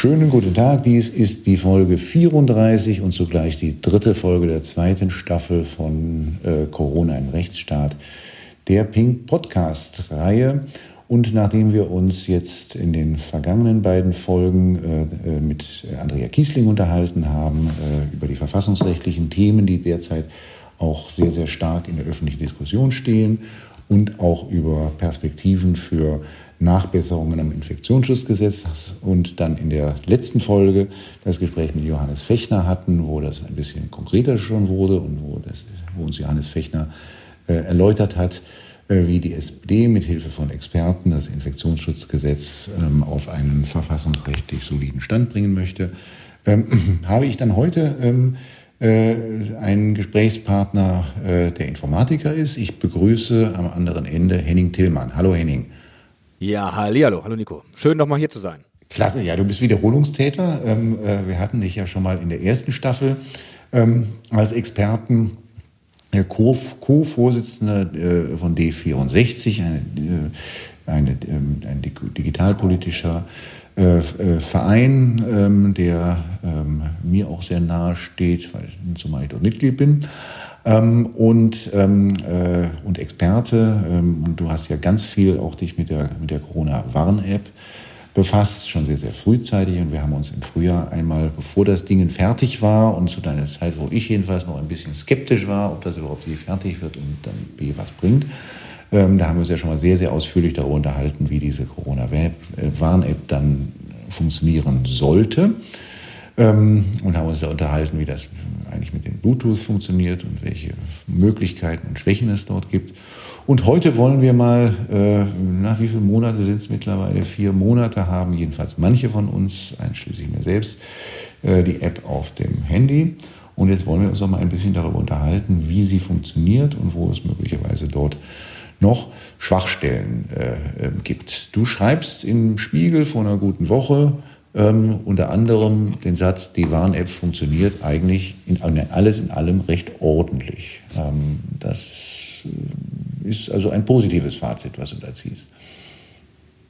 Schönen guten Tag, dies ist die Folge 34 und zugleich die dritte Folge der zweiten Staffel von äh, Corona im Rechtsstaat, der Pink Podcast-Reihe. Und nachdem wir uns jetzt in den vergangenen beiden Folgen äh, äh mit Andrea Kiesling unterhalten haben äh, über die verfassungsrechtlichen Themen, die derzeit auch sehr, sehr stark in der öffentlichen Diskussion stehen und auch über Perspektiven für Nachbesserungen am Infektionsschutzgesetz und dann in der letzten Folge das Gespräch mit Johannes Fechner hatten, wo das ein bisschen konkreter schon wurde und wo, das, wo uns Johannes Fechner äh, erläutert hat, äh, wie die SPD mit Hilfe von Experten das Infektionsschutzgesetz ähm, auf einen verfassungsrechtlich soliden Stand bringen möchte, ähm, habe ich dann heute ähm, äh, einen Gesprächspartner, äh, der Informatiker ist. Ich begrüße am anderen Ende Henning Tillmann. Hallo Henning. Ja, hallo, hallo Nico. Schön nochmal hier zu sein. Klasse, ja, du bist Wiederholungstäter. Ähm, äh, wir hatten dich ja schon mal in der ersten Staffel ähm, als Experten. Co-Vorsitzender äh, von D64, eine, äh, eine, ähm, ein digitalpolitischer äh, äh, Verein, ähm, der ähm, mir auch sehr nahe steht, weil, zumal ich dort Mitglied bin ähm, und, ähm, äh, und Experte. Ähm, und du hast ja ganz viel auch dich mit der, mit der Corona-Warn-App befasst, schon sehr, sehr frühzeitig. Und wir haben uns im Frühjahr einmal, bevor das Ding fertig war und zu deiner Zeit, wo ich jedenfalls noch ein bisschen skeptisch war, ob das überhaupt je fertig wird und dann B was bringt, ähm, da haben wir uns ja schon mal sehr, sehr ausführlich darüber unterhalten, wie diese Corona-Warn-App dann funktionieren sollte. Ähm, und haben uns da unterhalten, wie das eigentlich mit dem Bluetooth funktioniert und welche Möglichkeiten und Schwächen es dort gibt. Und heute wollen wir mal, äh, nach wie viele Monate sind es mittlerweile? Vier Monate haben jedenfalls manche von uns, einschließlich mir selbst, äh, die App auf dem Handy. Und jetzt wollen wir uns noch mal ein bisschen darüber unterhalten, wie sie funktioniert und wo es möglicherweise dort noch Schwachstellen äh, äh gibt. Du schreibst im Spiegel vor einer guten Woche, ähm, unter anderem den Satz, die Warn-App funktioniert eigentlich in, alles in allem recht ordentlich. Ähm, das äh, ist also ein positives Fazit, was du da ziehst.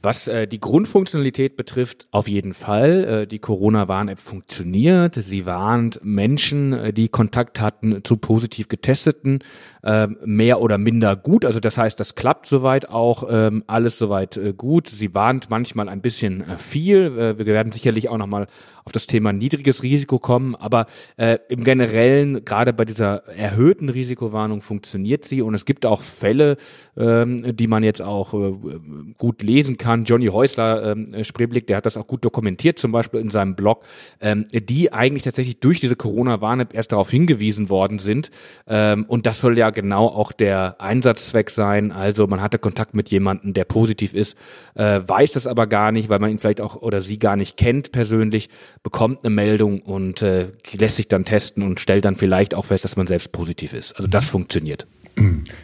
Was äh, die Grundfunktionalität betrifft, auf jeden Fall. Äh, die Corona-Warn-App funktioniert. Sie warnt Menschen, äh, die Kontakt hatten zu positiv Getesteten, äh, mehr oder minder gut. Also das heißt, das klappt soweit auch ähm, alles soweit äh, gut. Sie warnt manchmal ein bisschen äh, viel. Äh, wir werden sicherlich auch nochmal auf das Thema niedriges Risiko kommen, aber äh, im Generellen, gerade bei dieser erhöhten Risikowarnung funktioniert sie und es gibt auch Fälle, ähm, die man jetzt auch äh, gut lesen kann. Johnny Häusler, äh, Spreeblick, der hat das auch gut dokumentiert, zum Beispiel in seinem Blog, ähm, die eigentlich tatsächlich durch diese Corona-Warn-App erst darauf hingewiesen worden sind ähm, und das soll ja genau auch der Einsatzzweck sein. Also man hatte Kontakt mit jemandem, der positiv ist, äh, weiß das aber gar nicht, weil man ihn vielleicht auch oder sie gar nicht kennt persönlich bekommt eine Meldung und äh, lässt sich dann testen und stellt dann vielleicht auch fest, dass man selbst positiv ist. Also das funktioniert.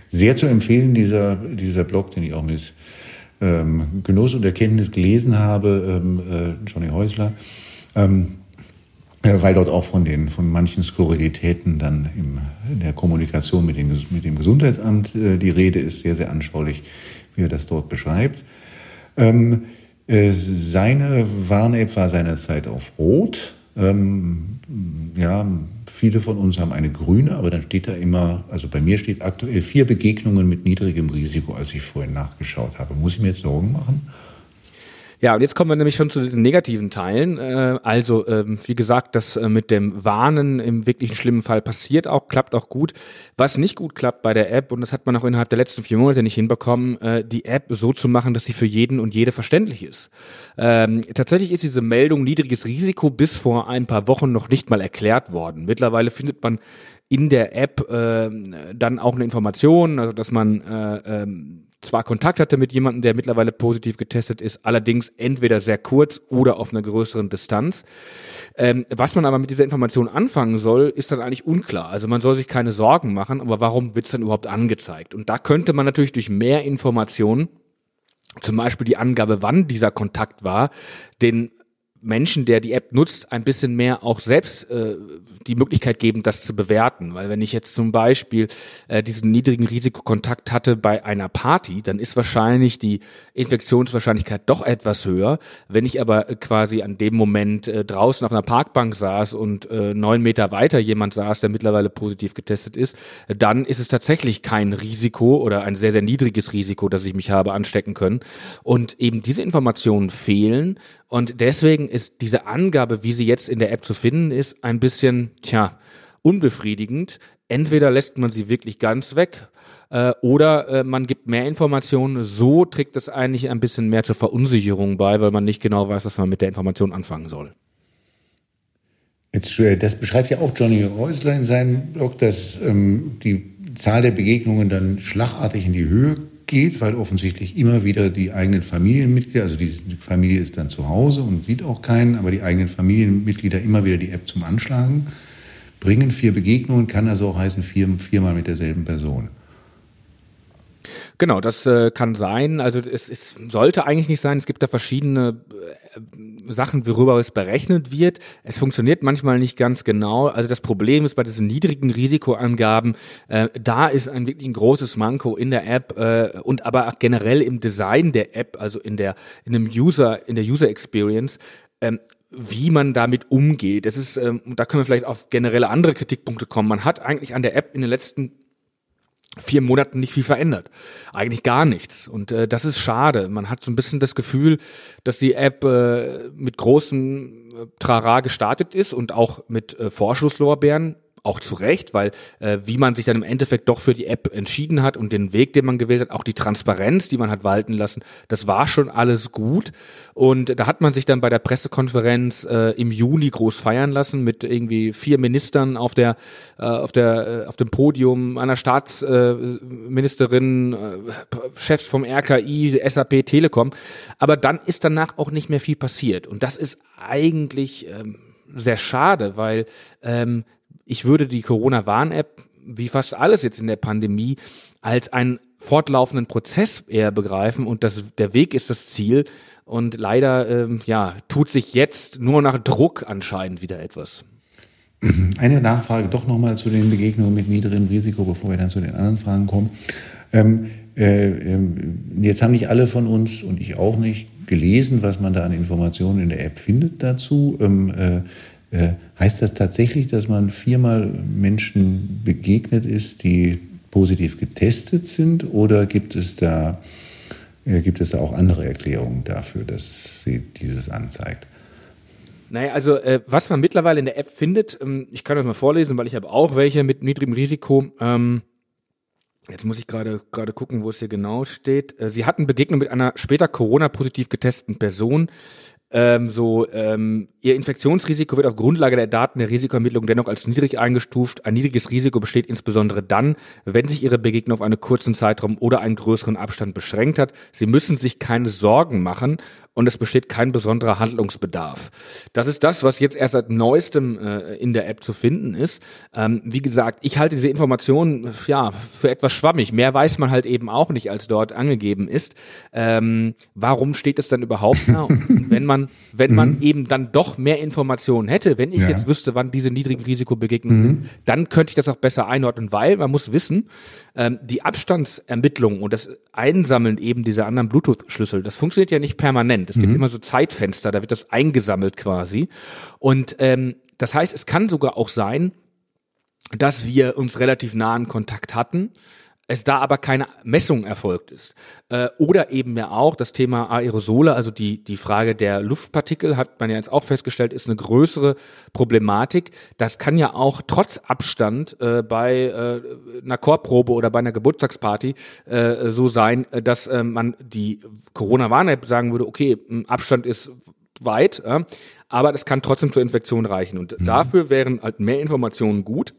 Sehr zu empfehlen, dieser, dieser Blog, den ich auch mit ähm, Genuss und Erkenntnis gelesen habe, ähm, äh, Johnny Häusler, ähm, äh, weil dort auch von, den, von manchen Skurrilitäten dann im, in der Kommunikation mit, den, mit dem Gesundheitsamt äh, die Rede ist, sehr, sehr anschaulich, wie er das dort beschreibt. Ähm, äh, seine Warn-App war seinerzeit auf Rot. Ähm, ja, viele von uns haben eine grüne, aber dann steht da immer, also bei mir steht aktuell vier Begegnungen mit niedrigem Risiko, als ich vorhin nachgeschaut habe. Muss ich mir jetzt Sorgen machen? Ja, und jetzt kommen wir nämlich schon zu den negativen Teilen. Äh, also, ähm, wie gesagt, das äh, mit dem Warnen im wirklichen schlimmen Fall passiert auch, klappt auch gut. Was nicht gut klappt bei der App, und das hat man auch innerhalb der letzten vier Monate nicht hinbekommen, äh, die App so zu machen, dass sie für jeden und jede verständlich ist. Ähm, tatsächlich ist diese Meldung niedriges Risiko bis vor ein paar Wochen noch nicht mal erklärt worden. Mittlerweile findet man in der App äh, dann auch eine Information, also dass man äh, ähm, zwar Kontakt hatte mit jemandem, der mittlerweile positiv getestet ist, allerdings entweder sehr kurz oder auf einer größeren Distanz. Ähm, was man aber mit dieser Information anfangen soll, ist dann eigentlich unklar. Also man soll sich keine Sorgen machen, aber warum wird es dann überhaupt angezeigt? Und da könnte man natürlich durch mehr Informationen, zum Beispiel die Angabe, wann dieser Kontakt war, den Menschen, der die App nutzt, ein bisschen mehr auch selbst äh, die Möglichkeit geben, das zu bewerten. Weil wenn ich jetzt zum Beispiel äh, diesen niedrigen Risikokontakt hatte bei einer Party, dann ist wahrscheinlich die Infektionswahrscheinlichkeit doch etwas höher. Wenn ich aber äh, quasi an dem Moment äh, draußen auf einer Parkbank saß und äh, neun Meter weiter jemand saß, der mittlerweile positiv getestet ist, dann ist es tatsächlich kein Risiko oder ein sehr, sehr niedriges Risiko, dass ich mich habe anstecken können. Und eben diese Informationen fehlen und deswegen ist diese Angabe, wie sie jetzt in der App zu finden ist, ein bisschen, tja, unbefriedigend. Entweder lässt man sie wirklich ganz weg äh, oder äh, man gibt mehr Informationen. So trägt das eigentlich ein bisschen mehr zur Verunsicherung bei, weil man nicht genau weiß, was man mit der Information anfangen soll. Jetzt, äh, das beschreibt ja auch Johnny Häusler in seinem Blog, dass ähm, die Zahl der Begegnungen dann schlagartig in die Höhe geht, weil offensichtlich immer wieder die eigenen Familienmitglieder, also die, Familie ist dann zu Hause und sieht auch keinen, aber die eigenen Familienmitglieder immer wieder die App zum Anschlagen bringen. Vier Begegnungen kann also auch heißen, vier, viermal mit derselben Person. Genau, das äh, kann sein. Also es, es sollte eigentlich nicht sein. Es gibt da verschiedene äh, Sachen, worüber es berechnet wird. Es funktioniert manchmal nicht ganz genau. Also das Problem ist bei diesen niedrigen Risikoangaben, äh, da ist ein wirklich ein großes Manko in der App äh, und aber auch generell im Design der App, also in der in dem User in der User Experience. Ähm, wie man damit umgeht. Das ist, ähm, da können wir vielleicht auf generelle andere Kritikpunkte kommen. Man hat eigentlich an der App in den letzten vier Monaten nicht viel verändert. Eigentlich gar nichts. Und äh, das ist schade. Man hat so ein bisschen das Gefühl, dass die App äh, mit großem äh, Trara gestartet ist und auch mit äh, Vorschusslorbeeren auch zu Recht, weil äh, wie man sich dann im Endeffekt doch für die App entschieden hat und den Weg, den man gewählt hat, auch die Transparenz, die man hat walten lassen, das war schon alles gut. Und da hat man sich dann bei der Pressekonferenz äh, im Juni groß feiern lassen mit irgendwie vier Ministern auf der äh, auf der äh, auf dem Podium, einer Staatsministerin, äh, Chefs vom RKI, SAP, Telekom. Aber dann ist danach auch nicht mehr viel passiert. Und das ist eigentlich ähm, sehr schade, weil ähm, ich würde die Corona-Warn-App, wie fast alles jetzt in der Pandemie, als einen fortlaufenden Prozess eher begreifen und das, der Weg ist das Ziel. Und leider, ähm, ja, tut sich jetzt nur nach Druck anscheinend wieder etwas. Eine Nachfrage doch nochmal zu den Begegnungen mit niedrigem Risiko, bevor wir dann zu den anderen Fragen kommen. Ähm, äh, äh, jetzt haben nicht alle von uns und ich auch nicht gelesen, was man da an Informationen in der App findet dazu. Ähm, äh, äh, heißt das tatsächlich, dass man viermal Menschen begegnet ist, die positiv getestet sind? Oder gibt es da, äh, gibt es da auch andere Erklärungen dafür, dass sie dieses anzeigt? Naja, also äh, was man mittlerweile in der App findet, ähm, ich kann das mal vorlesen, weil ich habe auch welche mit niedrigem Risiko. Ähm, jetzt muss ich gerade gerade gucken, wo es hier genau steht. Äh, sie hatten Begegnung mit einer später Corona-positiv getesteten Person ähm, so, ähm, ihr Infektionsrisiko wird auf Grundlage der Daten der Risikoermittlung dennoch als niedrig eingestuft. Ein niedriges Risiko besteht insbesondere dann, wenn sich ihre Begegnung auf einen kurzen Zeitraum oder einen größeren Abstand beschränkt hat. Sie müssen sich keine Sorgen machen und es besteht kein besonderer Handlungsbedarf. Das ist das, was jetzt erst seit neuestem äh, in der App zu finden ist. Ähm, wie gesagt, ich halte diese Informationen ja für etwas schwammig. Mehr weiß man halt eben auch nicht, als dort angegeben ist. Ähm, warum steht es dann überhaupt da? Wenn man, wenn man mhm. eben dann doch mehr Informationen hätte, wenn ich ja. jetzt wüsste, wann diese niedrigen Risikobegegnungen mhm. sind, dann könnte ich das auch besser einordnen, weil man muss wissen, ähm, die Abstandsermittlung und das Einsammeln eben dieser anderen Bluetooth-Schlüssel, das funktioniert ja nicht permanent. Es gibt mhm. immer so Zeitfenster, da wird das eingesammelt quasi. Und ähm, das heißt, es kann sogar auch sein, dass wir uns relativ nahen Kontakt hatten es da aber keine Messung erfolgt ist. Äh, oder eben ja auch das Thema Aerosole, also die, die Frage der Luftpartikel, hat man ja jetzt auch festgestellt, ist eine größere Problematik. Das kann ja auch trotz Abstand äh, bei äh, einer Chorprobe oder bei einer Geburtstagsparty äh, so sein, dass äh, man die Corona-Warn-App sagen würde, okay, Abstand ist weit, äh, aber das kann trotzdem zur Infektion reichen. Und mhm. dafür wären halt mehr Informationen gut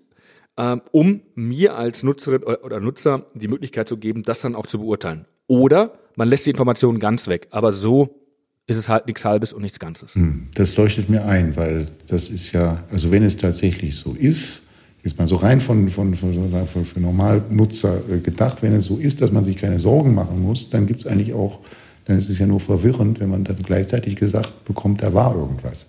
ähm, um mir als Nutzerin oder Nutzer die Möglichkeit zu geben, das dann auch zu beurteilen. Oder man lässt die Informationen ganz weg. Aber so ist es halt nichts Halbes und nichts Ganzes. Hm, das leuchtet mir ein, weil das ist ja, also wenn es tatsächlich so ist, ist man so rein von, von, von, von für Normalnutzer äh, gedacht, wenn es so ist, dass man sich keine Sorgen machen muss, dann gibt es eigentlich auch dann ist es ja nur verwirrend, wenn man dann gleichzeitig gesagt bekommt, da war irgendwas.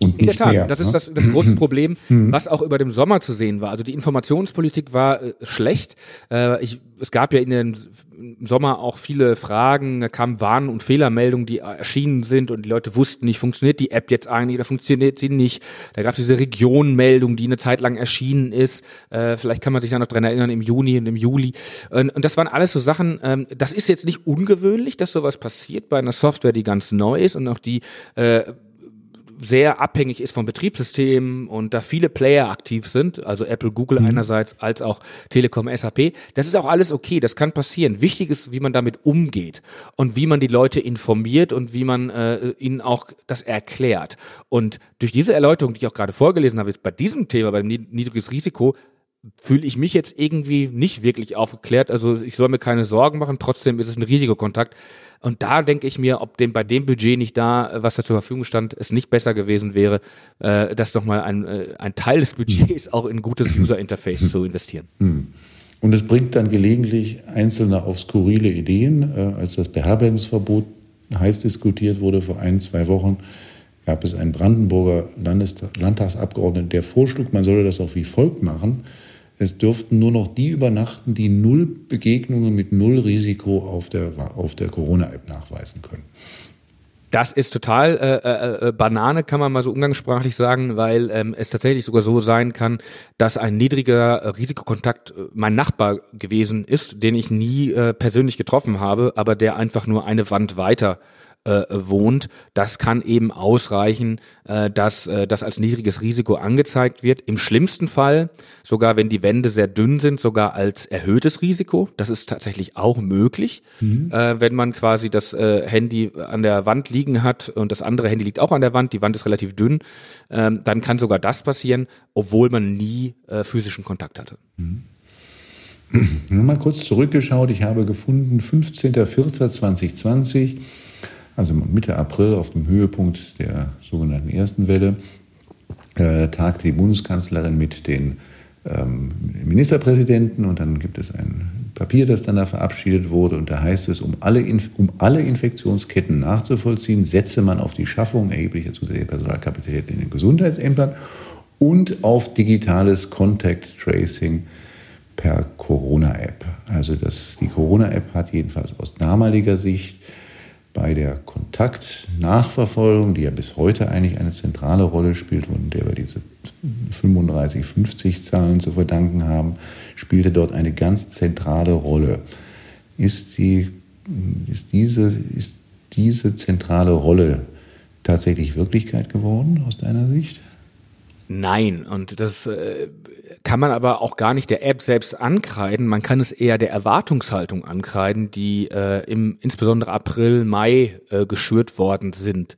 Und in der Tat, mehr, das ne? ist das, das große Problem, mhm. was auch über dem Sommer zu sehen war. Also die Informationspolitik war äh, schlecht. Äh, ich, es gab ja in den im Sommer auch viele Fragen, da kamen Warn- und Fehlermeldungen, die erschienen sind und die Leute wussten nicht, funktioniert die App jetzt eigentlich oder funktioniert sie nicht. Da gab es diese Regionmeldung, die eine Zeit lang erschienen ist. Äh, vielleicht kann man sich da noch dran erinnern, im Juni und im Juli. Und, und das waren alles so Sachen, ähm, das ist jetzt nicht ungewöhnlich, dass sowas passiert bei einer Software, die ganz neu ist und auch die äh, sehr abhängig ist vom Betriebssystem und da viele Player aktiv sind, also Apple, Google mhm. einerseits, als auch Telekom, SAP. Das ist auch alles okay, das kann passieren. Wichtig ist, wie man damit umgeht und wie man die Leute informiert und wie man äh, ihnen auch das erklärt. Und durch diese Erläuterung, die ich auch gerade vorgelesen habe, jetzt bei diesem Thema, beim niedriges Risiko, fühle ich mich jetzt irgendwie nicht wirklich aufgeklärt. Also ich soll mir keine Sorgen machen, trotzdem ist es ein Risikokontakt. Und da denke ich mir, ob dem bei dem Budget nicht da, was da zur Verfügung stand, es nicht besser gewesen wäre, äh, das nochmal ein, äh, ein Teil des Budgets auch in gutes User Interface zu investieren. Hm. Und es bringt dann gelegentlich Einzelne auf skurrile Ideen. Äh, als das Beherbergungsverbot heiß diskutiert wurde vor ein, zwei Wochen, gab es einen Brandenburger Landtagsabgeordneten, der vorschlug, man solle das auch wie folgt machen. Es dürften nur noch die übernachten, die null Begegnungen mit null Risiko auf der, auf der Corona-App nachweisen können. Das ist total äh, äh, äh, Banane, kann man mal so umgangssprachlich sagen, weil ähm, es tatsächlich sogar so sein kann, dass ein niedriger Risikokontakt äh, mein Nachbar gewesen ist, den ich nie äh, persönlich getroffen habe, aber der einfach nur eine Wand weiter äh, wohnt, das kann eben ausreichen, äh, dass äh, das als niedriges Risiko angezeigt wird. Im schlimmsten Fall, sogar wenn die Wände sehr dünn sind, sogar als erhöhtes Risiko. Das ist tatsächlich auch möglich, mhm. äh, wenn man quasi das äh, Handy an der Wand liegen hat und das andere Handy liegt auch an der Wand, die Wand ist relativ dünn, ähm, dann kann sogar das passieren, obwohl man nie äh, physischen Kontakt hatte. Mhm. Mal kurz zurückgeschaut. Ich habe gefunden, 15.04.2020 also Mitte April auf dem Höhepunkt der sogenannten ersten Welle, äh, tagte die Bundeskanzlerin mit den ähm, Ministerpräsidenten und dann gibt es ein Papier, das dann da verabschiedet wurde und da heißt es, um alle, um alle Infektionsketten nachzuvollziehen, setze man auf die Schaffung erheblicher zusätzlicher Personalkapazitäten in den Gesundheitsämtern und auf digitales Contact Tracing per Corona-App. Also das, die Corona-App hat jedenfalls aus damaliger Sicht bei der Kontaktnachverfolgung, die ja bis heute eigentlich eine zentrale Rolle spielt und der wir diese 35, 50 Zahlen zu verdanken haben, spielte dort eine ganz zentrale Rolle. Ist, die, ist, diese, ist diese zentrale Rolle tatsächlich Wirklichkeit geworden aus deiner Sicht? Nein, und das äh, kann man aber auch gar nicht der App selbst ankreiden. Man kann es eher der Erwartungshaltung ankreiden, die äh, im insbesondere April, Mai äh, geschürt worden sind.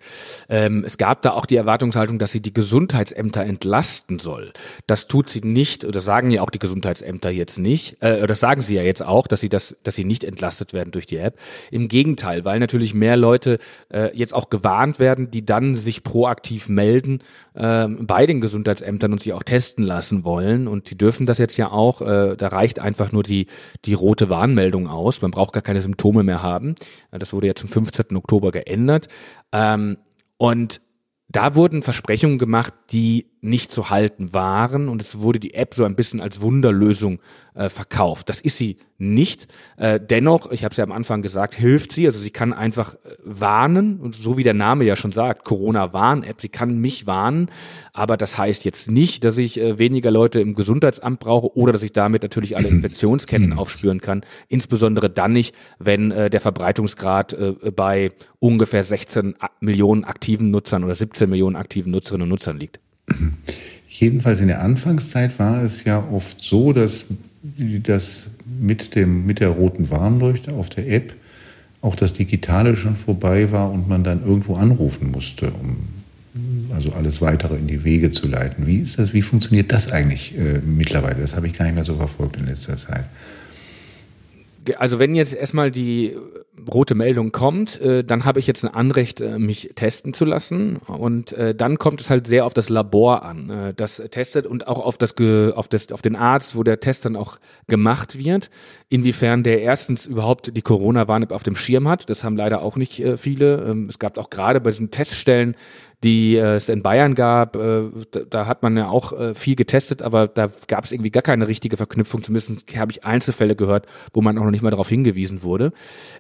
Ähm, es gab da auch die Erwartungshaltung, dass sie die Gesundheitsämter entlasten soll. Das tut sie nicht, oder sagen ja auch die Gesundheitsämter jetzt nicht. Äh, das sagen sie ja jetzt auch, dass sie das, dass sie nicht entlastet werden durch die App. Im Gegenteil, weil natürlich mehr Leute äh, jetzt auch gewarnt werden, die dann sich proaktiv melden äh, bei den Gesundheitsämtern Gesundheitsämtern und sich auch testen lassen wollen. Und die dürfen das jetzt ja auch. Äh, da reicht einfach nur die, die rote Warnmeldung aus. Man braucht gar keine Symptome mehr haben. Das wurde ja zum 15. Oktober geändert. Ähm, und da wurden Versprechungen gemacht, die nicht zu halten waren und es wurde die App so ein bisschen als Wunderlösung äh, verkauft. Das ist sie nicht. Äh, dennoch, ich habe es ja am Anfang gesagt, hilft sie. Also sie kann einfach äh, warnen und so wie der Name ja schon sagt, Corona-Warn-App, sie kann mich warnen, aber das heißt jetzt nicht, dass ich äh, weniger Leute im Gesundheitsamt brauche oder dass ich damit natürlich alle Infektionsketten aufspüren kann. Insbesondere dann nicht, wenn äh, der Verbreitungsgrad äh, bei ungefähr 16 Millionen aktiven Nutzern oder 17 Millionen aktiven Nutzerinnen und Nutzern liegt. Jedenfalls in der Anfangszeit war es ja oft so, dass das mit, dem, mit der roten Warnleuchte auf der App auch das Digitale schon vorbei war und man dann irgendwo anrufen musste, um also alles weitere in die Wege zu leiten. Wie ist das? Wie funktioniert das eigentlich äh, mittlerweile? Das habe ich gar nicht mehr so verfolgt in letzter Zeit. Also wenn jetzt erstmal die rote Meldung kommt, äh, dann habe ich jetzt ein Anrecht, äh, mich testen zu lassen. Und äh, dann kommt es halt sehr auf das Labor an, äh, das testet und auch auf das, auf das, auf den Arzt, wo der Test dann auch gemacht wird. Inwiefern der erstens überhaupt die Corona-Warn-App auf dem Schirm hat, das haben leider auch nicht äh, viele. Ähm, es gab auch gerade bei diesen Teststellen die äh, es in Bayern gab, äh, da, hat man ja auch äh, viel getestet, aber da gab es irgendwie gar keine richtige Verknüpfung. Zumindest habe ich Einzelfälle gehört, wo man auch noch nicht mal darauf hingewiesen wurde.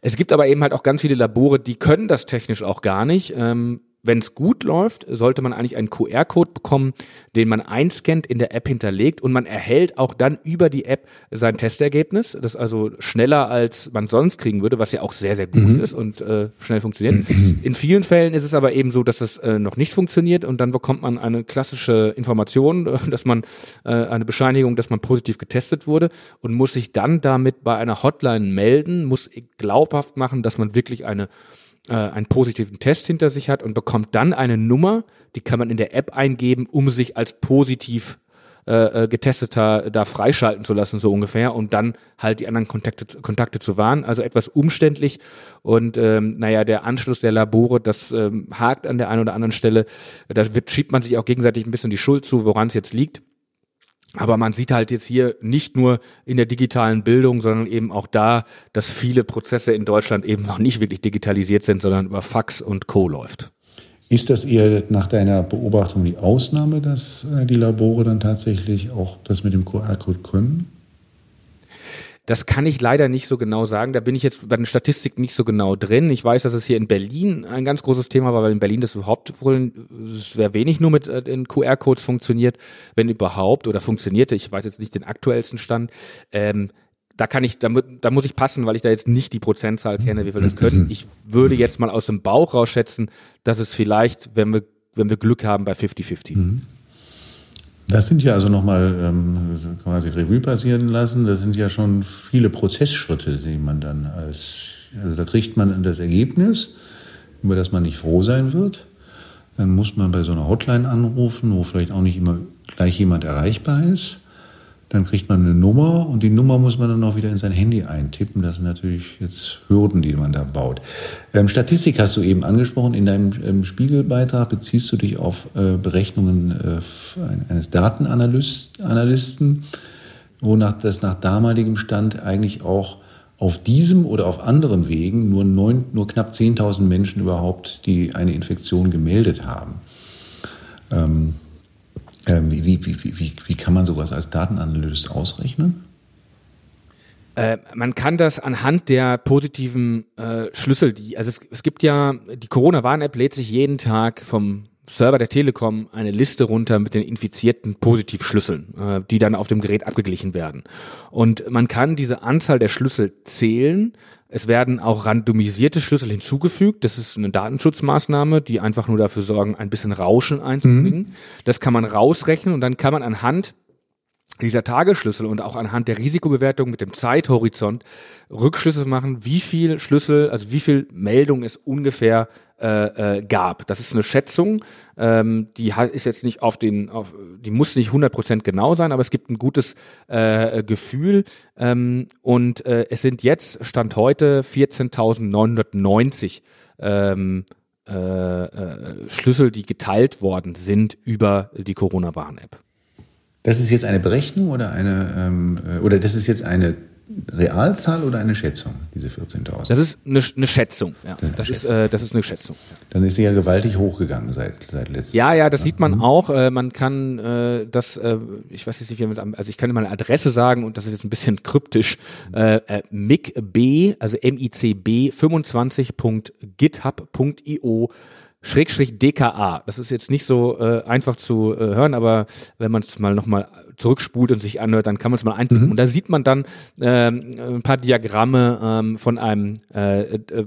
Es gibt aber eben halt auch ganz viele Labore, die können das technisch auch gar nicht. Ähm, wenn es gut läuft, sollte man eigentlich einen QR-Code bekommen, den man einscannt, in der App hinterlegt und man erhält auch dann über die App sein Testergebnis. Das also schneller, als man sonst kriegen würde, was ja auch sehr, sehr gut mhm. ist und äh, schnell funktioniert. In vielen Fällen ist es aber eben so, dass es äh, noch nicht funktioniert und dann bekommt man eine klassische Information, dass man äh, eine Bescheinigung, dass man positiv getestet wurde und muss sich dann damit bei einer Hotline melden, muss glaubhaft machen, dass man wirklich eine äh, einen positiven Test hinter sich hat und bekommt dann eine Nummer, die kann man in der App eingeben, um sich als positiv äh, äh getesteter da freischalten zu lassen, so ungefähr, und dann halt die anderen Kontakte, Kontakte zu wahren. Also etwas umständlich und ähm, naja, der Anschluss der Labore, das ähm, hakt an der einen oder anderen Stelle. Da wird, schiebt man sich auch gegenseitig ein bisschen die Schuld zu, woran es jetzt liegt. Aber man sieht halt jetzt hier nicht nur in der digitalen Bildung, sondern eben auch da, dass viele Prozesse in Deutschland eben noch nicht wirklich digitalisiert sind, sondern über Fax und Co. läuft. Ist das eher nach deiner Beobachtung die Ausnahme, dass äh, die Labore dann tatsächlich auch das mit dem QR-Code können? Das kann ich leider nicht so genau sagen. Da bin ich jetzt bei den Statistiken nicht so genau drin. Ich weiß, dass es hier in Berlin ein ganz großes Thema war, weil in Berlin das überhaupt wohl sehr wenig nur mit äh, den QR-Codes funktioniert, wenn überhaupt, oder funktionierte. Ich weiß jetzt nicht den aktuellsten Stand. Ähm, da kann ich, da, da muss ich passen, weil ich da jetzt nicht die Prozentzahl kenne, wie wir das können. Ich würde jetzt mal aus dem Bauch rausschätzen, dass es vielleicht, wenn wir, wenn wir Glück haben, bei 50-50. Mhm. Das sind ja also nochmal ähm, quasi Revue passieren lassen. Das sind ja schon viele Prozessschritte, die man dann als, also da kriegt man das Ergebnis, über das man nicht froh sein wird. Dann muss man bei so einer Hotline anrufen, wo vielleicht auch nicht immer gleich jemand erreichbar ist. Dann kriegt man eine Nummer und die Nummer muss man dann auch wieder in sein Handy eintippen. Das sind natürlich jetzt Hürden, die man da baut. Ähm, Statistik hast du eben angesprochen. In deinem ähm, Spiegelbeitrag beziehst du dich auf äh, Berechnungen äh, eines Datenanalysten, wonach das nach damaligem Stand eigentlich auch auf diesem oder auf anderen Wegen nur, neun, nur knapp 10.000 Menschen überhaupt, die eine Infektion gemeldet haben. Ähm, wie, wie, wie, wie, wie kann man sowas als Datenanalyst ausrechnen? Äh, man kann das anhand der positiven äh, Schlüssel, die, also es, es gibt ja, die Corona-Warn-App lädt sich jeden Tag vom Server der Telekom eine Liste runter mit den infizierten Positivschlüsseln, äh, die dann auf dem Gerät abgeglichen werden. Und man kann diese Anzahl der Schlüssel zählen es werden auch randomisierte Schlüssel hinzugefügt. Das ist eine Datenschutzmaßnahme, die einfach nur dafür sorgen, ein bisschen Rauschen einzubringen. Mhm. Das kann man rausrechnen und dann kann man anhand dieser Tagesschlüssel und auch anhand der Risikobewertung mit dem Zeithorizont Rückschlüsse machen, wie viel Schlüssel, also wie viel Meldung es ungefähr äh, äh, gab. Das ist eine Schätzung, ähm, die ist jetzt nicht auf den, auf, die muss nicht 100% genau sein, aber es gibt ein gutes äh, Gefühl ähm, und äh, es sind jetzt, Stand heute, 14.990 ähm, äh, äh, Schlüssel, die geteilt worden sind über die Corona-Warn-App. Das ist jetzt eine Berechnung oder eine, ähm, äh, oder das ist jetzt eine Realzahl oder eine Schätzung, diese 14.000? Das ist eine, eine Schätzung, ja. Das, ist, das, Schätzung. Ist, äh, das ist eine Schätzung. Dann ist sie ja gewaltig hochgegangen seit, seit letztem Jahr. Ja, ja, das sieht man mhm. auch. Äh, man kann äh, das, äh, ich weiß jetzt nicht, wie man, also ich kann mal eine Adresse sagen und das ist jetzt ein bisschen kryptisch. Äh, äh, micb, also micb 25.github.io Schrägstrich DKA. Das ist jetzt nicht so äh, einfach zu äh, hören, aber wenn man es mal nochmal zurückspult und sich anhört, dann kann man es mal eintippen. Mhm. Und da sieht man dann ähm, ein paar Diagramme ähm, von einem äh, äh,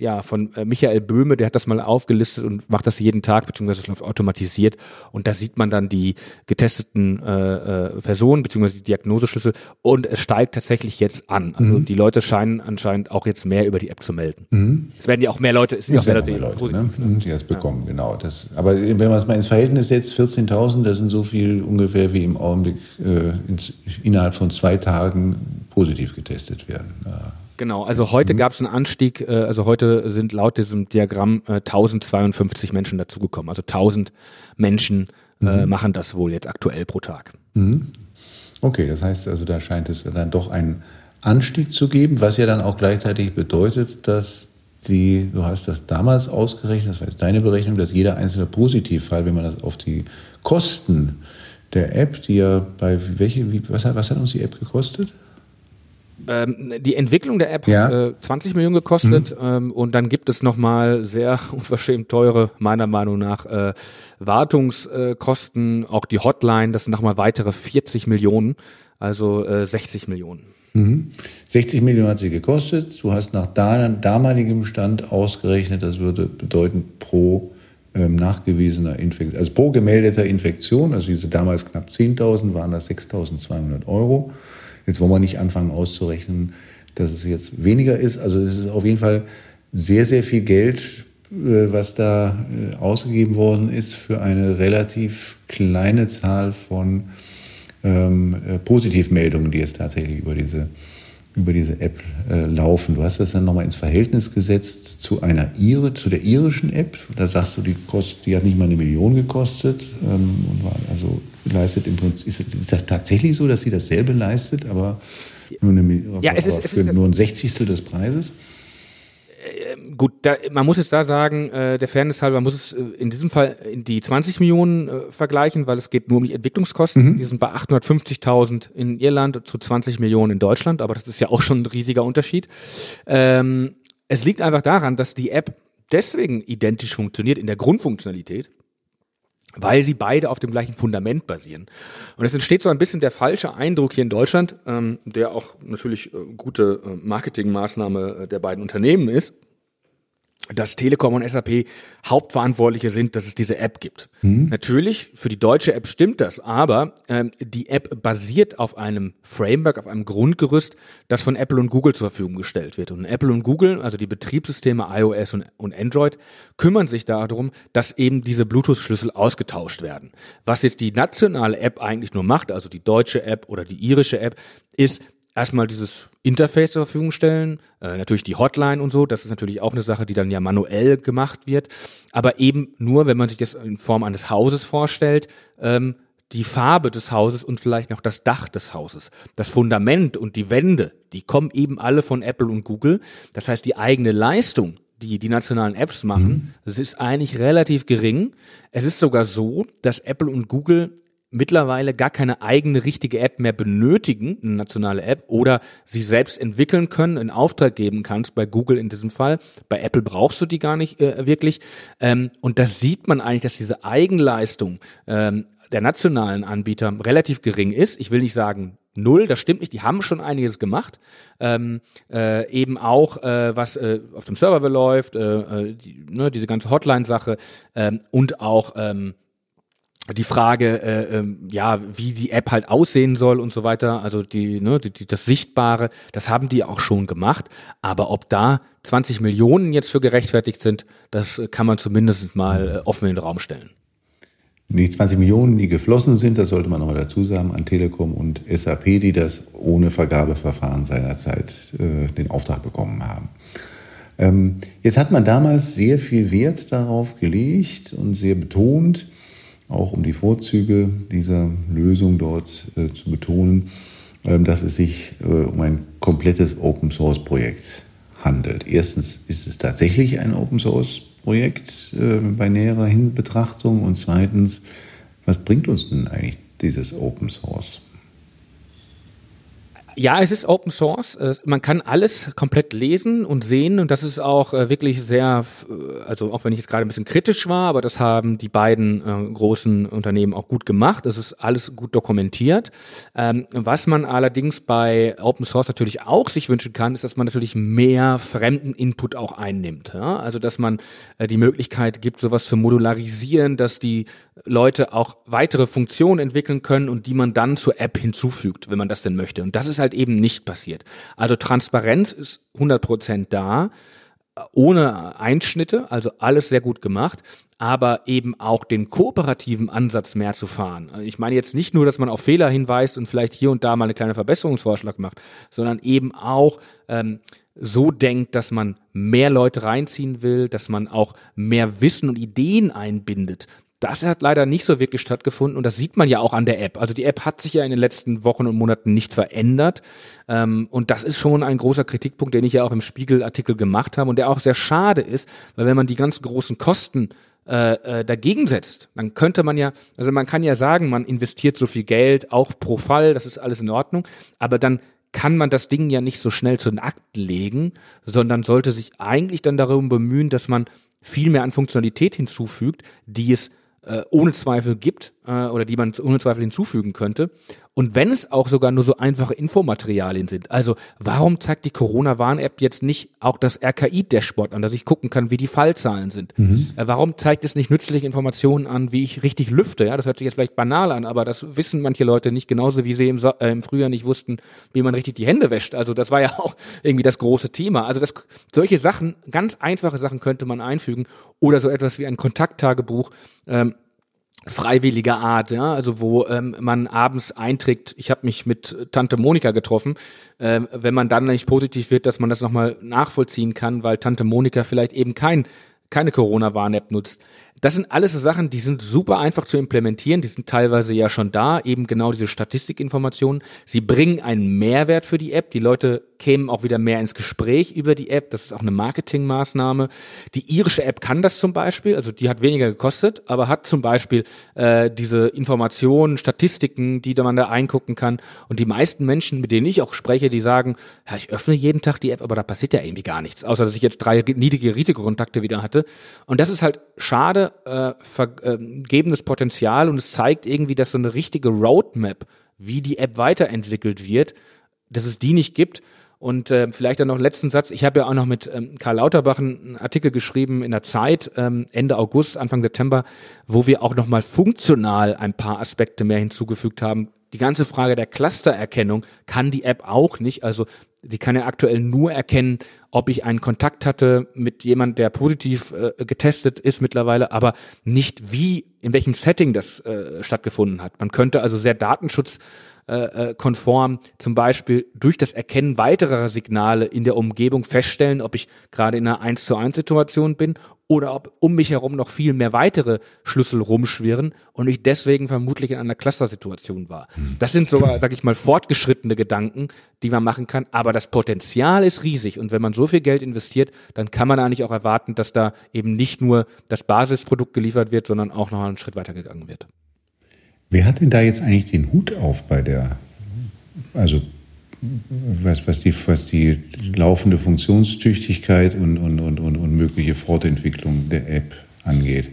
ja, von äh, Michael Böhme, der hat das mal aufgelistet und macht das jeden Tag, beziehungsweise läuft automatisiert. Und da sieht man dann die getesteten äh, äh, Personen, beziehungsweise die Diagnoseschlüssel und es steigt tatsächlich jetzt an. Also mhm. die Leute scheinen anscheinend auch jetzt mehr über die App zu melden. Mhm. Es werden ja auch mehr Leute, es ja mehr Leute, mehr Leute ne? Mhm, die das bekommen, ja. genau. Das, aber wenn man es mal ins Verhältnis setzt, 14.000, das sind so viel ungefähr wie im Augenblick äh, ins, innerhalb von zwei Tagen positiv getestet werden. Ja. Genau, also heute mhm. gab es einen Anstieg, äh, also heute sind laut diesem Diagramm äh, 1052 Menschen dazugekommen. Also 1000 Menschen äh, mhm. machen das wohl jetzt aktuell pro Tag. Mhm. Okay, das heißt also, da scheint es dann doch einen Anstieg zu geben, was ja dann auch gleichzeitig bedeutet, dass die, du hast das damals ausgerechnet, das war jetzt deine Berechnung, dass jeder einzelne Positivfall, wenn man das auf die Kosten der App, die ja bei welche, wie, was, hat, was hat uns die App gekostet? Ähm, die Entwicklung der App ja. hat äh, 20 Millionen gekostet mhm. ähm, und dann gibt es nochmal sehr unverschämt teure, meiner Meinung nach, äh, Wartungskosten, auch die Hotline, das sind nochmal weitere 40 Millionen, also äh, 60 Millionen. Mhm. 60 Millionen hat sie gekostet. Du hast nach damaligem Stand ausgerechnet, das würde bedeuten pro ähm, nachgewiesener Infektion, also pro gemeldeter Infektion, also diese damals knapp 10.000, waren das 6.200 Euro. Jetzt wollen wir nicht anfangen auszurechnen, dass es jetzt weniger ist. Also es ist auf jeden Fall sehr, sehr viel Geld, äh, was da äh, ausgegeben worden ist für eine relativ kleine Zahl von ähm, äh, Positivmeldungen, die jetzt tatsächlich über diese, über diese App äh, laufen. Du hast das dann nochmal ins Verhältnis gesetzt zu einer Ire, zu der irischen App. Da sagst du, die, kost, die hat nicht mal eine Million gekostet ähm, und war also leistet im Prinzip, ist, ist, das tatsächlich so, dass sie dasselbe leistet, aber nur, eine, ja, es ist, für nur ein Sechzigstel des Preises? Gut, da, man muss jetzt da sagen, äh, der Fairness halber, man muss es äh, in diesem Fall in die 20 Millionen äh, vergleichen, weil es geht nur um die Entwicklungskosten. Mhm. Die sind bei 850.000 in Irland zu 20 Millionen in Deutschland, aber das ist ja auch schon ein riesiger Unterschied. Ähm, es liegt einfach daran, dass die App deswegen identisch funktioniert in der Grundfunktionalität, weil sie beide auf dem gleichen Fundament basieren. Und es entsteht so ein bisschen der falsche Eindruck hier in Deutschland, ähm, der auch natürlich äh, gute äh, Marketingmaßnahme äh, der beiden Unternehmen ist, dass Telekom und SAP Hauptverantwortliche sind, dass es diese App gibt. Mhm. Natürlich, für die deutsche App stimmt das, aber ähm, die App basiert auf einem Framework, auf einem Grundgerüst, das von Apple und Google zur Verfügung gestellt wird. Und Apple und Google, also die Betriebssysteme iOS und, und Android, kümmern sich darum, dass eben diese Bluetooth-Schlüssel ausgetauscht werden. Was jetzt die nationale App eigentlich nur macht, also die deutsche App oder die irische App, ist, erstmal dieses Interface zur Verfügung stellen, äh, natürlich die Hotline und so, das ist natürlich auch eine Sache, die dann ja manuell gemacht wird, aber eben nur, wenn man sich das in Form eines Hauses vorstellt, ähm, die Farbe des Hauses und vielleicht noch das Dach des Hauses. Das Fundament und die Wände, die kommen eben alle von Apple und Google. Das heißt, die eigene Leistung, die die nationalen Apps machen, mhm. das ist eigentlich relativ gering. Es ist sogar so, dass Apple und Google mittlerweile gar keine eigene richtige App mehr benötigen, eine nationale App, oder sie selbst entwickeln können, in Auftrag geben kannst, bei Google in diesem Fall. Bei Apple brauchst du die gar nicht äh, wirklich. Ähm, und das sieht man eigentlich, dass diese Eigenleistung ähm, der nationalen Anbieter relativ gering ist. Ich will nicht sagen null, das stimmt nicht, die haben schon einiges gemacht. Ähm, äh, eben auch, äh, was äh, auf dem Server läuft, äh, äh, die, ne, diese ganze Hotline-Sache ähm, und auch ähm, die Frage, äh, ähm, ja, wie die App halt aussehen soll und so weiter, also die, ne, die, die, das Sichtbare, das haben die auch schon gemacht. Aber ob da 20 Millionen jetzt für gerechtfertigt sind, das kann man zumindest mal äh, offen in den Raum stellen. Die 20 Millionen, die geflossen sind, das sollte man nochmal dazu sagen, an Telekom und SAP, die das ohne Vergabeverfahren seinerzeit äh, den Auftrag bekommen haben. Ähm, jetzt hat man damals sehr viel Wert darauf gelegt und sehr betont, auch um die Vorzüge dieser Lösung dort äh, zu betonen, äh, dass es sich äh, um ein komplettes Open Source Projekt handelt. Erstens ist es tatsächlich ein Open Source Projekt äh, bei näherer Hinbetrachtung und zweitens, was bringt uns denn eigentlich dieses Open Source? Ja, es ist Open Source. Man kann alles komplett lesen und sehen und das ist auch äh, wirklich sehr, äh, also auch wenn ich jetzt gerade ein bisschen kritisch war, aber das haben die beiden äh, großen Unternehmen auch gut gemacht. Es ist alles gut dokumentiert. Ähm, was man allerdings bei Open Source natürlich auch sich wünschen kann, ist, dass man natürlich mehr fremden Input auch einnimmt. Also dass man die Möglichkeit gibt, sowas zu modularisieren, dass die Leute auch weitere Funktionen entwickeln können und die man dann zur App hinzufügt, wenn man das denn möchte. Und das ist halt eben nicht passiert. Also Transparenz ist 100% da. ohne Einschnitte, also alles sehr gut gemacht, aber eben auch den kooperativen Ansatz mehr zu fahren. Ich meine jetzt nicht nur, dass man auf Fehler hinweist und vielleicht hier und da mal eine kleine Verbesserungsvorschlag macht, sondern eben auch ähm, so denkt, dass man mehr Leute reinziehen will, dass man auch mehr Wissen und Ideen einbindet. Das hat leider nicht so wirklich stattgefunden und das sieht man ja auch an der App. Also die App hat sich ja in den letzten Wochen und Monaten nicht verändert ähm, und das ist schon ein großer Kritikpunkt, den ich ja auch im Spiegelartikel gemacht habe und der auch sehr schade ist, weil wenn man die ganz großen Kosten äh, äh, dagegen setzt, dann könnte man ja, also man kann ja sagen, man investiert so viel Geld, auch pro Fall, das ist alles in Ordnung, aber dann kann man das Ding ja nicht so schnell zu den Akten legen, sondern sollte sich eigentlich dann darum bemühen, dass man viel mehr an Funktionalität hinzufügt, die es äh, ohne Zweifel gibt äh, oder die man ohne Zweifel hinzufügen könnte. Und wenn es auch sogar nur so einfache Infomaterialien sind, also warum zeigt die Corona-Warn-App jetzt nicht auch das RKI-Dashboard an, dass ich gucken kann, wie die Fallzahlen sind? Mhm. Äh, warum zeigt es nicht nützliche Informationen an, wie ich richtig lüfte? Ja, das hört sich jetzt vielleicht banal an, aber das wissen manche Leute nicht, genauso wie sie im, so äh, im Frühjahr nicht wussten, wie man richtig die Hände wäscht. Also das war ja auch irgendwie das große Thema. Also das, solche Sachen, ganz einfache Sachen könnte man einfügen oder so etwas wie ein Kontakttagebuch. Ähm, freiwilliger Art, ja, also wo ähm, man abends einträgt, ich habe mich mit Tante Monika getroffen, ähm, wenn man dann nicht positiv wird, dass man das nochmal nachvollziehen kann, weil Tante Monika vielleicht eben kein keine Corona-Warn-App nutzt. Das sind alles so Sachen, die sind super einfach zu implementieren, die sind teilweise ja schon da, eben genau diese Statistikinformationen. Sie bringen einen Mehrwert für die App. Die Leute kämen auch wieder mehr ins Gespräch über die App. Das ist auch eine Marketingmaßnahme. Die irische App kann das zum Beispiel, also die hat weniger gekostet, aber hat zum Beispiel äh, diese Informationen, Statistiken, die man da eingucken kann. Und die meisten Menschen, mit denen ich auch spreche, die sagen, ja, ich öffne jeden Tag die App, aber da passiert ja irgendwie gar nichts, außer dass ich jetzt drei niedrige Risikokontakte wieder hatte. Und das ist halt schade, äh, vergebenes Potenzial und es zeigt irgendwie, dass so eine richtige Roadmap, wie die App weiterentwickelt wird, dass es die nicht gibt. Und äh, vielleicht dann noch einen letzten Satz. Ich habe ja auch noch mit ähm, Karl Lauterbach einen Artikel geschrieben in der Zeit, ähm, Ende August, Anfang September, wo wir auch nochmal funktional ein paar Aspekte mehr hinzugefügt haben. Die ganze Frage der Clustererkennung kann die App auch nicht. Also sie kann ja aktuell nur erkennen, ob ich einen Kontakt hatte mit jemand, der positiv äh, getestet ist mittlerweile, aber nicht wie, in welchem Setting das äh, stattgefunden hat. Man könnte also sehr datenschutzkonform zum Beispiel durch das Erkennen weiterer Signale in der Umgebung feststellen, ob ich gerade in einer 1 zu 1 Situation bin oder ob um mich herum noch viel mehr weitere Schlüssel rumschwirren und ich deswegen vermutlich in einer Cluster-Situation war. Hm. Das sind sogar, sag ich mal, fortgeschrittene Gedanken, die man machen kann, aber das Potenzial ist riesig und wenn man so viel Geld investiert, dann kann man eigentlich auch erwarten, dass da eben nicht nur das Basisprodukt geliefert wird, sondern auch noch einen Schritt weiter gegangen wird. Wer hat denn da jetzt eigentlich den Hut auf bei der, also was, was, die, was die laufende Funktionstüchtigkeit und, und, und, und, mögliche Fortentwicklung der App angeht?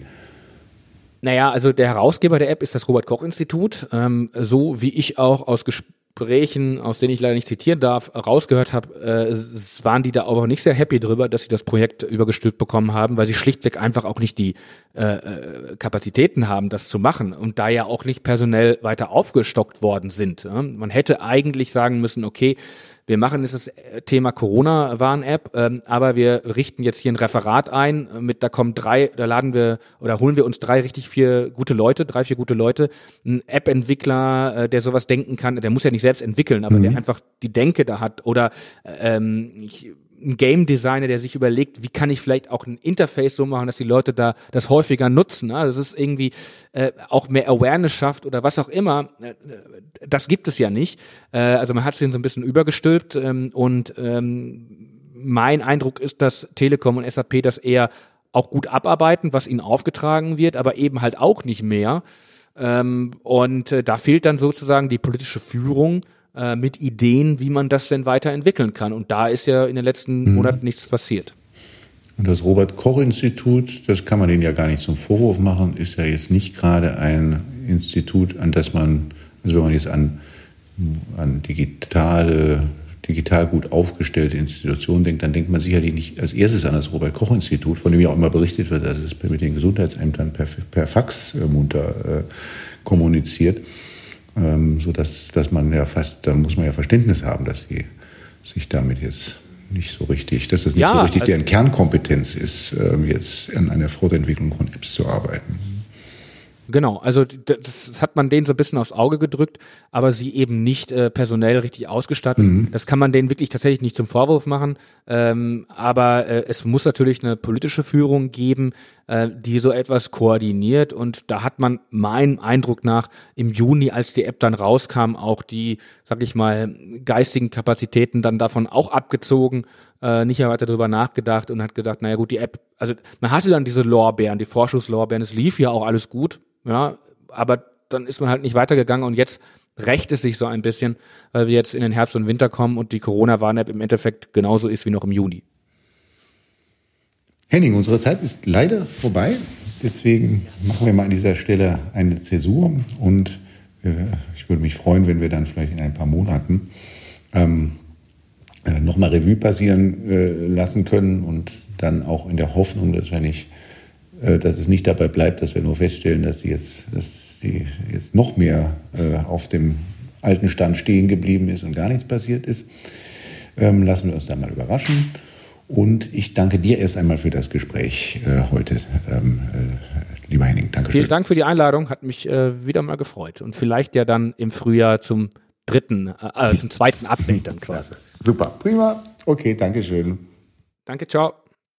Naja, also der Herausgeber der App ist das Robert Koch Institut. Ähm, so wie ich auch aus Gesprächen Gesprächen, aus denen ich leider nicht zitieren darf, rausgehört habe, äh, waren die da auch nicht sehr happy drüber, dass sie das Projekt übergestülpt bekommen haben, weil sie schlichtweg einfach auch nicht die äh, äh, Kapazitäten haben, das zu machen und da ja auch nicht personell weiter aufgestockt worden sind. Ja? Man hätte eigentlich sagen müssen, okay, wir machen jetzt das Thema Corona-Warn-App, ähm, aber wir richten jetzt hier ein Referat ein, mit da kommen drei, da laden wir oder holen wir uns drei richtig vier gute Leute, drei, vier gute Leute, ein App-Entwickler, äh, der sowas denken kann, der muss ja nicht selbst entwickeln, aber mhm. der einfach die Denke da hat oder ähm, ich, ein Game Designer, der sich überlegt, wie kann ich vielleicht auch ein Interface so machen, dass die Leute da das häufiger nutzen. Ne? Das ist irgendwie äh, auch mehr Awareness schafft oder was auch immer. Äh, das gibt es ja nicht. Äh, also man hat es so ein bisschen übergestülpt ähm, und ähm, mein Eindruck ist, dass Telekom und SAP das eher auch gut abarbeiten, was ihnen aufgetragen wird, aber eben halt auch nicht mehr. Ähm, und äh, da fehlt dann sozusagen die politische Führung äh, mit Ideen, wie man das denn weiterentwickeln kann. Und da ist ja in den letzten mhm. Monaten nichts passiert. Und das Robert-Koch-Institut, das kann man denen ja gar nicht zum Vorwurf machen, ist ja jetzt nicht gerade ein Institut, an das man, also wenn man jetzt an, an digitale, digital gut aufgestellte Institutionen denkt, dann denkt man sicherlich nicht als erstes an das Robert-Koch-Institut, von dem ja auch immer berichtet wird, dass es mit den Gesundheitsämtern per, per Fax äh, munter äh, kommuniziert ähm, so dass, dass man ja fast, da muss man ja Verständnis haben, dass sie sich damit jetzt nicht so richtig, dass das nicht ja, so richtig deren Kernkompetenz ist, ähm, jetzt an einer Fortentwicklung von Apps zu arbeiten. Genau, also das hat man denen so ein bisschen aufs Auge gedrückt, aber sie eben nicht äh, personell richtig ausgestattet. Mhm. Das kann man denen wirklich tatsächlich nicht zum Vorwurf machen. Ähm, aber äh, es muss natürlich eine politische Führung geben, äh, die so etwas koordiniert. Und da hat man meinem Eindruck nach im Juni, als die App dann rauskam, auch die, sag ich mal, geistigen Kapazitäten dann davon auch abgezogen äh, nicht mehr weiter darüber nachgedacht und hat gedacht, naja gut, die App, also man hatte dann diese Lorbeeren, die Vorschusslorbeeren, es lief ja auch alles gut, ja, aber dann ist man halt nicht weitergegangen und jetzt rächt es sich so ein bisschen, weil wir jetzt in den Herbst und Winter kommen und die Corona-Warn-App im Endeffekt genauso ist wie noch im Juni. Henning, unsere Zeit ist leider vorbei. Deswegen machen wir mal an dieser Stelle eine Zäsur und äh, ich würde mich freuen, wenn wir dann vielleicht in ein paar Monaten ähm, äh, nochmal Revue passieren äh, lassen können und dann auch in der Hoffnung, dass wir nicht äh, dass es nicht dabei bleibt, dass wir nur feststellen, dass sie jetzt, dass sie jetzt noch mehr äh, auf dem alten Stand stehen geblieben ist und gar nichts passiert ist. Ähm, lassen wir uns da mal überraschen. Und ich danke dir erst einmal für das Gespräch äh, heute, ähm, äh, lieber Henning. Danke Vielen Dank für die Einladung, hat mich äh, wieder mal gefreut. Und vielleicht ja dann im Frühjahr zum dritten, äh, zum zweiten Update dann quasi. Super, prima. Okay, danke schön. Danke, ciao.